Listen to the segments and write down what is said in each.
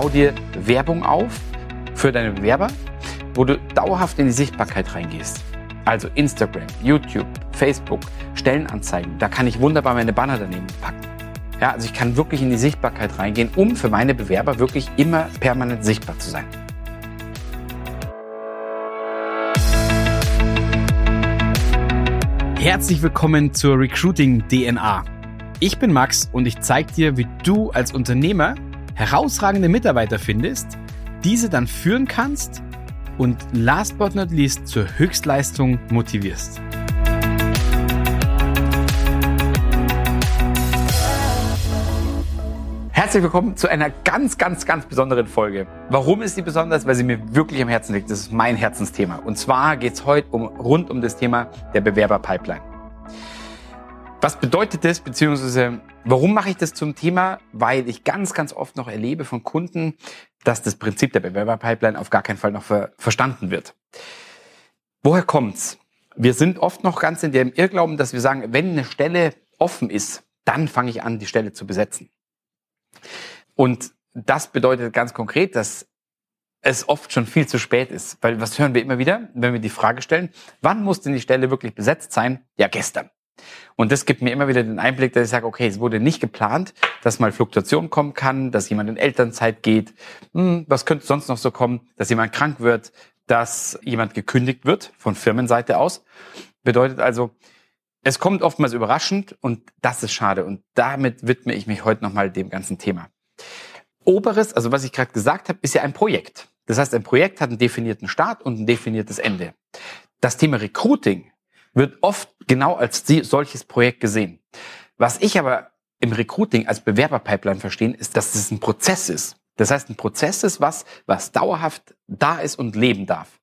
bau dir Werbung auf für deine Bewerber, wo du dauerhaft in die Sichtbarkeit reingehst. Also Instagram, YouTube, Facebook, Stellenanzeigen. Da kann ich wunderbar meine Banner daneben packen. Ja, also ich kann wirklich in die Sichtbarkeit reingehen, um für meine Bewerber wirklich immer permanent sichtbar zu sein. Herzlich willkommen zur Recruiting DNA. Ich bin Max und ich zeige dir, wie du als Unternehmer herausragende Mitarbeiter findest, diese dann führen kannst und last but not least zur Höchstleistung motivierst. Herzlich willkommen zu einer ganz, ganz, ganz besonderen Folge. Warum ist sie besonders? Weil sie mir wirklich am Herzen liegt. Das ist mein Herzensthema. Und zwar geht es heute um, rund um das Thema der Bewerberpipeline. Was bedeutet das, beziehungsweise warum mache ich das zum Thema? Weil ich ganz, ganz oft noch erlebe von Kunden, dass das Prinzip der Bewerberpipeline auf gar keinen Fall noch ver verstanden wird. Woher kommt's? Wir sind oft noch ganz in dem Irrglauben, dass wir sagen, wenn eine Stelle offen ist, dann fange ich an, die Stelle zu besetzen. Und das bedeutet ganz konkret, dass es oft schon viel zu spät ist. Weil was hören wir immer wieder, wenn wir die Frage stellen, wann muss denn die Stelle wirklich besetzt sein? Ja, gestern. Und das gibt mir immer wieder den Einblick, dass ich sage, okay, es wurde nicht geplant, dass mal Fluktuation kommen kann, dass jemand in Elternzeit geht. Hm, was könnte sonst noch so kommen? Dass jemand krank wird, dass jemand gekündigt wird von Firmenseite aus. Bedeutet also, es kommt oftmals überraschend und das ist schade. Und damit widme ich mich heute nochmal dem ganzen Thema. Oberes, also was ich gerade gesagt habe, ist ja ein Projekt. Das heißt, ein Projekt hat einen definierten Start und ein definiertes Ende. Das Thema Recruiting wird oft genau als solches Projekt gesehen. Was ich aber im Recruiting als Bewerberpipeline verstehe, ist, dass es ein Prozess ist. Das heißt, ein Prozess ist was, was dauerhaft da ist und leben darf.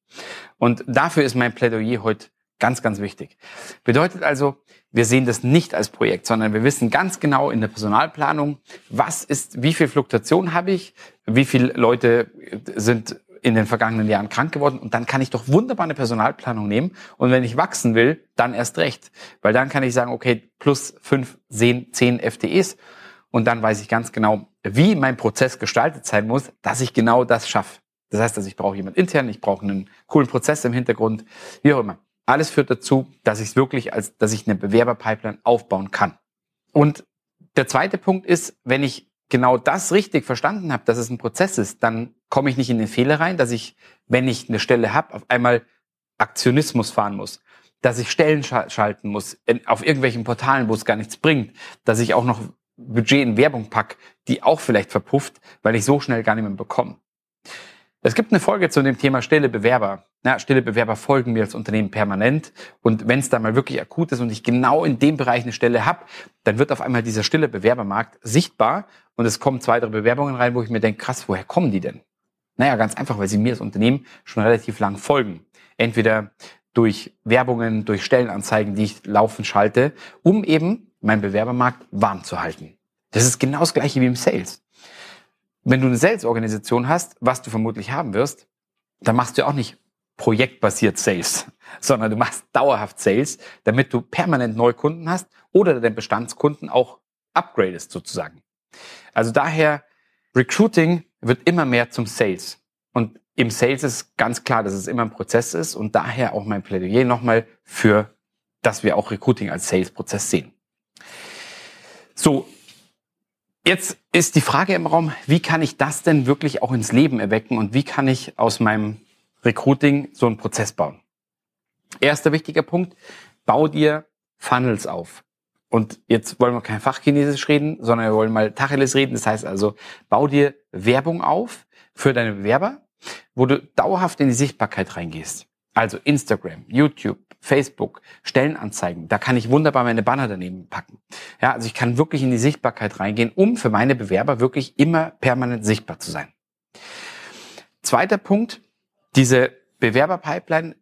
Und dafür ist mein Plädoyer heute ganz, ganz wichtig. Bedeutet also, wir sehen das nicht als Projekt, sondern wir wissen ganz genau in der Personalplanung, was ist, wie viel Fluktuation habe ich, wie viele Leute sind in den vergangenen Jahren krank geworden und dann kann ich doch wunderbar eine Personalplanung nehmen und wenn ich wachsen will, dann erst recht, weil dann kann ich sagen, okay, plus fünf, zehn, zehn FTEs und dann weiß ich ganz genau, wie mein Prozess gestaltet sein muss, dass ich genau das schaffe. Das heißt, dass ich brauche jemand intern, ich brauche einen coolen Prozess im Hintergrund, wie auch immer. Alles führt dazu, dass ich es wirklich als, dass ich eine Bewerberpipeline aufbauen kann. Und der zweite Punkt ist, wenn ich genau das richtig verstanden habe, dass es ein Prozess ist, dann komme ich nicht in den Fehler rein, dass ich, wenn ich eine Stelle habe, auf einmal Aktionismus fahren muss, dass ich Stellen schalten muss auf irgendwelchen Portalen, wo es gar nichts bringt, dass ich auch noch Budget in Werbung pack, die auch vielleicht verpufft, weil ich so schnell gar nicht mehr bekomme. Es gibt eine Folge zu dem Thema stille Bewerber. Ja, stille Bewerber folgen mir als Unternehmen permanent. Und wenn es da mal wirklich akut ist und ich genau in dem Bereich eine Stelle habe, dann wird auf einmal dieser stille Bewerbermarkt sichtbar und es kommen zwei, drei Bewerbungen rein, wo ich mir denke, krass, woher kommen die denn? Naja, ganz einfach, weil sie mir als Unternehmen schon relativ lang folgen. Entweder durch Werbungen, durch Stellenanzeigen, die ich laufend schalte, um eben meinen Bewerbermarkt warm zu halten. Das ist genau das gleiche wie im Sales. Wenn du eine Sales-Organisation hast, was du vermutlich haben wirst, dann machst du auch nicht projektbasiert Sales, sondern du machst dauerhaft Sales, damit du permanent neue Kunden hast oder deinen Bestandskunden auch upgradest sozusagen. Also daher, Recruiting wird immer mehr zum Sales. Und im Sales ist ganz klar, dass es immer ein Prozess ist und daher auch mein Plädoyer nochmal für, dass wir auch Recruiting als Sales-Prozess sehen. So, Jetzt ist die Frage im Raum, wie kann ich das denn wirklich auch ins Leben erwecken und wie kann ich aus meinem Recruiting so einen Prozess bauen? Erster wichtiger Punkt, bau dir Funnels auf. Und jetzt wollen wir kein Fachchinesisch reden, sondern wir wollen mal Tacheles reden. Das heißt also, bau dir Werbung auf für deine Bewerber, wo du dauerhaft in die Sichtbarkeit reingehst. Also Instagram, YouTube, Facebook, Stellenanzeigen, da kann ich wunderbar meine Banner daneben packen. Ja, also ich kann wirklich in die Sichtbarkeit reingehen, um für meine Bewerber wirklich immer permanent sichtbar zu sein. Zweiter Punkt, diese Bewerberpipeline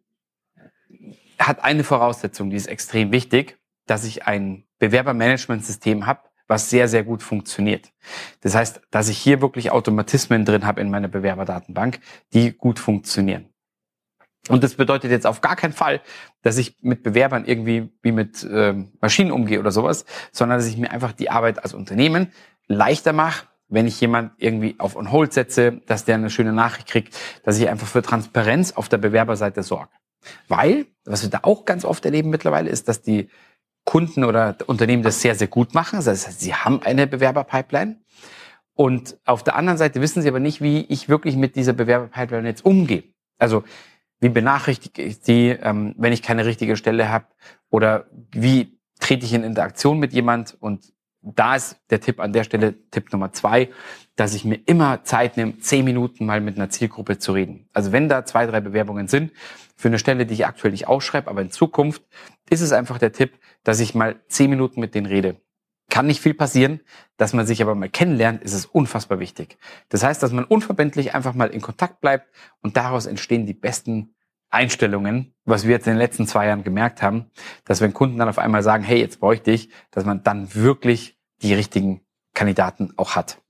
hat eine Voraussetzung, die ist extrem wichtig, dass ich ein Bewerbermanagementsystem habe, was sehr, sehr gut funktioniert. Das heißt, dass ich hier wirklich Automatismen drin habe in meiner Bewerberdatenbank, die gut funktionieren. Und das bedeutet jetzt auf gar keinen Fall, dass ich mit Bewerbern irgendwie wie mit ähm, Maschinen umgehe oder sowas, sondern dass ich mir einfach die Arbeit als Unternehmen leichter mache, wenn ich jemand irgendwie auf On Hold setze, dass der eine schöne Nachricht kriegt, dass ich einfach für Transparenz auf der Bewerberseite sorge. Weil, was wir da auch ganz oft erleben mittlerweile, ist, dass die Kunden oder Unternehmen das sehr, sehr gut machen. Das heißt, sie haben eine Bewerberpipeline. Und auf der anderen Seite wissen sie aber nicht, wie ich wirklich mit dieser Bewerberpipeline jetzt umgehe. Also wie benachrichtige ich die, ähm, wenn ich keine richtige Stelle habe? Oder wie trete ich in Interaktion mit jemand? Und da ist der Tipp an der Stelle, Tipp Nummer zwei, dass ich mir immer Zeit nehme, zehn Minuten mal mit einer Zielgruppe zu reden. Also wenn da zwei, drei Bewerbungen sind für eine Stelle, die ich aktuell nicht ausschreibe, aber in Zukunft ist es einfach der Tipp, dass ich mal zehn Minuten mit denen rede. Kann nicht viel passieren, dass man sich aber mal kennenlernt, ist es unfassbar wichtig. Das heißt, dass man unverbindlich einfach mal in Kontakt bleibt und daraus entstehen die besten Einstellungen, was wir jetzt in den letzten zwei Jahren gemerkt haben, dass wenn Kunden dann auf einmal sagen, hey, jetzt bräuchte ich, dass man dann wirklich die richtigen Kandidaten auch hat.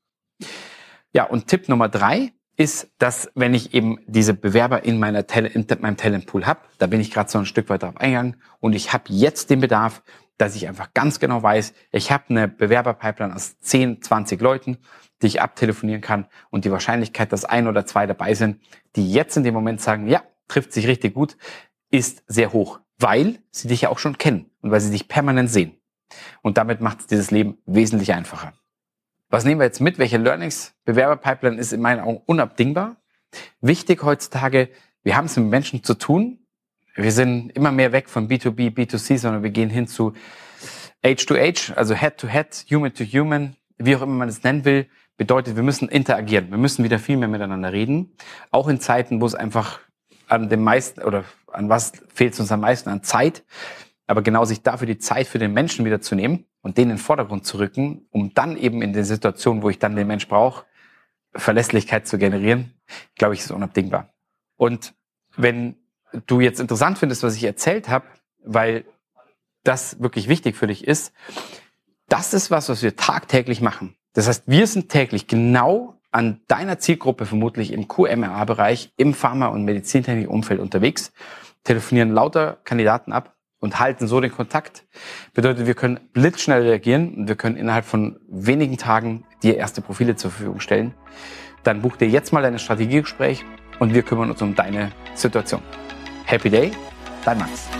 Ja, und Tipp Nummer drei ist, dass wenn ich eben diese Bewerber in, meiner Tal in meinem Talentpool habe, da bin ich gerade so ein Stück weit darauf eingegangen und ich habe jetzt den Bedarf, dass ich einfach ganz genau weiß, ich habe eine Bewerberpipeline aus 10, 20 Leuten, die ich abtelefonieren kann und die Wahrscheinlichkeit, dass ein oder zwei dabei sind, die jetzt in dem Moment sagen, ja, trifft sich richtig gut, ist sehr hoch, weil sie dich ja auch schon kennen und weil sie dich permanent sehen. Und damit macht es dieses Leben wesentlich einfacher. Was nehmen wir jetzt mit? Welche Learnings? Bewerberpipeline ist in meinen Augen unabdingbar. Wichtig heutzutage, wir haben es mit Menschen zu tun. Wir sind immer mehr weg von B2B, B2C, sondern wir gehen hin zu Age-to-Age, also Head-to-Head, Human-to-Human, wie auch immer man es nennen will, bedeutet, wir müssen interagieren. Wir müssen wieder viel mehr miteinander reden. Auch in Zeiten, wo es einfach an dem meisten oder an was fehlt es uns am meisten? An Zeit. Aber genau sich dafür die Zeit für den Menschen wieder zu nehmen und den in den Vordergrund zu rücken, um dann eben in der Situation, wo ich dann den Mensch brauche, Verlässlichkeit zu generieren, glaube ich, ist unabdingbar. Und wenn du jetzt interessant findest, was ich erzählt habe, weil das wirklich wichtig für dich ist, das ist was, was wir tagtäglich machen. Das heißt, wir sind täglich genau an deiner Zielgruppe vermutlich im QMRA-Bereich, im Pharma- und Medizintechnik-Umfeld unterwegs, telefonieren lauter Kandidaten ab und halten so den Kontakt. Bedeutet, wir können blitzschnell reagieren und wir können innerhalb von wenigen Tagen dir erste Profile zur Verfügung stellen. Dann buch dir jetzt mal dein Strategiegespräch und wir kümmern uns um deine Situation. Happy Day, dein Max.